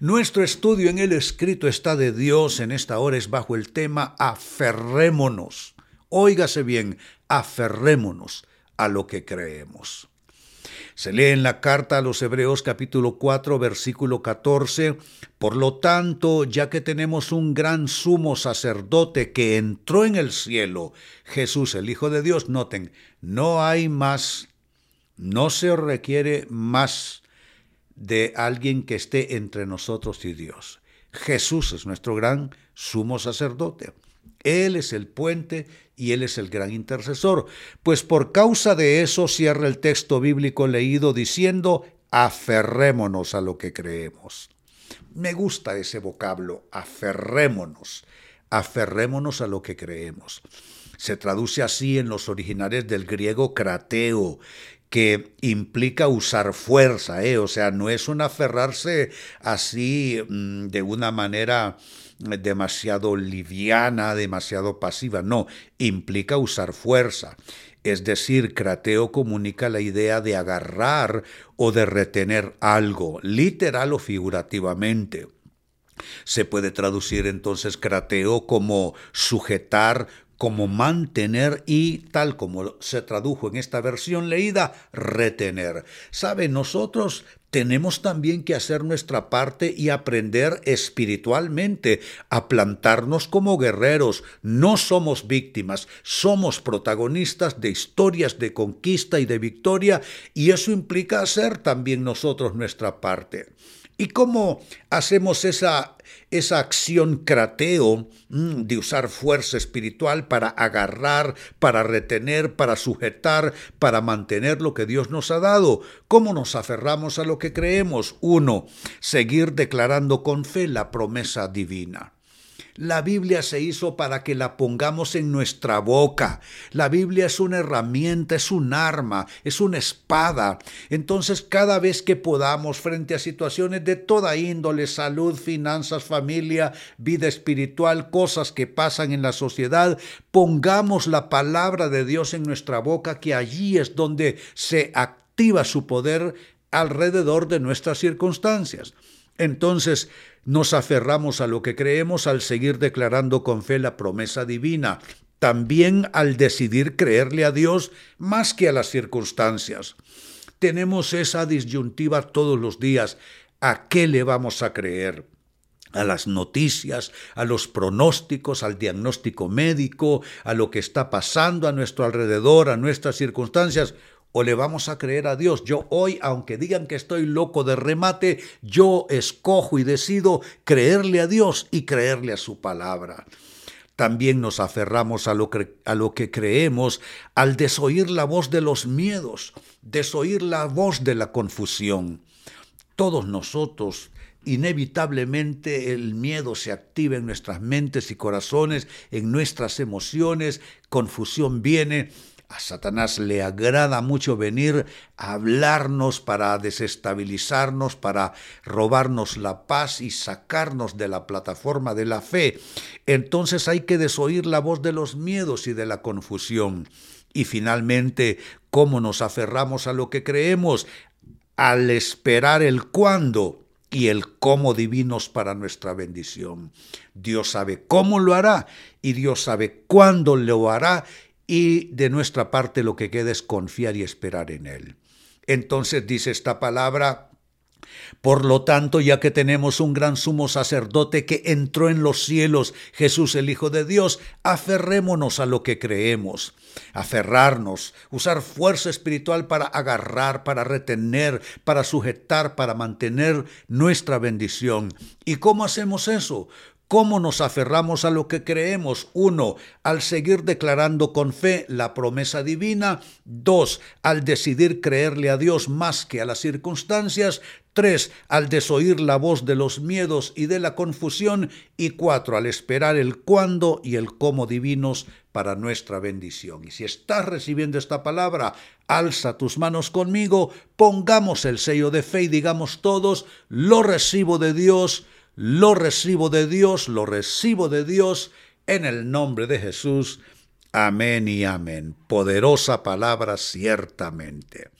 Nuestro estudio en el escrito está de Dios en esta hora es bajo el tema aferrémonos. Óigase bien, aferrémonos a lo que creemos. Se lee en la carta a los Hebreos capítulo 4 versículo 14, por lo tanto, ya que tenemos un gran sumo sacerdote que entró en el cielo, Jesús el Hijo de Dios, noten, no hay más, no se requiere más de alguien que esté entre nosotros y Dios. Jesús es nuestro gran sumo sacerdote. Él es el puente y Él es el gran intercesor. Pues por causa de eso cierra el texto bíblico leído diciendo, aferrémonos a lo que creemos. Me gusta ese vocablo, aferrémonos, aferrémonos a lo que creemos. Se traduce así en los originales del griego crateo, que implica usar fuerza, ¿eh? o sea, no es un aferrarse así mm, de una manera demasiado liviana, demasiado pasiva, no, implica usar fuerza. Es decir, crateo comunica la idea de agarrar o de retener algo, literal o figurativamente. Se puede traducir entonces crateo como sujetar, como mantener y, tal como se tradujo en esta versión leída, retener. Sabe, nosotros tenemos también que hacer nuestra parte y aprender espiritualmente a plantarnos como guerreros. No somos víctimas, somos protagonistas de historias de conquista y de victoria y eso implica hacer también nosotros nuestra parte. ¿Y cómo hacemos esa, esa acción crateo mm, de usar fuerza espiritual para agarrar, para retener, para sujetar, para mantener lo que Dios nos ha dado? ¿Cómo nos aferramos a lo que creemos? Uno, seguir declarando con fe la promesa divina. La Biblia se hizo para que la pongamos en nuestra boca. La Biblia es una herramienta, es un arma, es una espada. Entonces cada vez que podamos frente a situaciones de toda índole, salud, finanzas, familia, vida espiritual, cosas que pasan en la sociedad, pongamos la palabra de Dios en nuestra boca, que allí es donde se activa su poder alrededor de nuestras circunstancias. Entonces, nos aferramos a lo que creemos al seguir declarando con fe la promesa divina, también al decidir creerle a Dios más que a las circunstancias. Tenemos esa disyuntiva todos los días. ¿A qué le vamos a creer? a las noticias, a los pronósticos, al diagnóstico médico, a lo que está pasando a nuestro alrededor, a nuestras circunstancias, o le vamos a creer a Dios. Yo hoy, aunque digan que estoy loco de remate, yo escojo y decido creerle a Dios y creerle a su palabra. También nos aferramos a lo, a lo que creemos al desoír la voz de los miedos, desoír la voz de la confusión. Todos nosotros inevitablemente el miedo se activa en nuestras mentes y corazones, en nuestras emociones, confusión viene a Satanás le agrada mucho venir a hablarnos para desestabilizarnos, para robarnos la paz y sacarnos de la plataforma de la fe. Entonces hay que desoír la voz de los miedos y de la confusión. Y finalmente, ¿cómo nos aferramos a lo que creemos? Al esperar el cuándo y el cómo divinos para nuestra bendición. Dios sabe cómo lo hará y Dios sabe cuándo lo hará y de nuestra parte lo que queda es confiar y esperar en Él. Entonces dice esta palabra, por lo tanto, ya que tenemos un gran sumo sacerdote que entró en los cielos, Jesús el Hijo de Dios, aferrémonos a lo que creemos. Aferrarnos, usar fuerza espiritual para agarrar, para retener, para sujetar, para mantener nuestra bendición. ¿Y cómo hacemos eso? ¿Cómo nos aferramos a lo que creemos? Uno, al seguir declarando con fe la promesa divina. Dos, al decidir creerle a Dios más que a las circunstancias. Tres, al desoír la voz de los miedos y de la confusión. Y cuatro, al esperar el cuándo y el cómo divinos para nuestra bendición. Y si estás recibiendo esta palabra, alza tus manos conmigo, pongamos el sello de fe y digamos todos, lo recibo de Dios lo recibo de Dios, lo recibo de Dios en el nombre de Jesús. Amén y amén. Poderosa palabra ciertamente.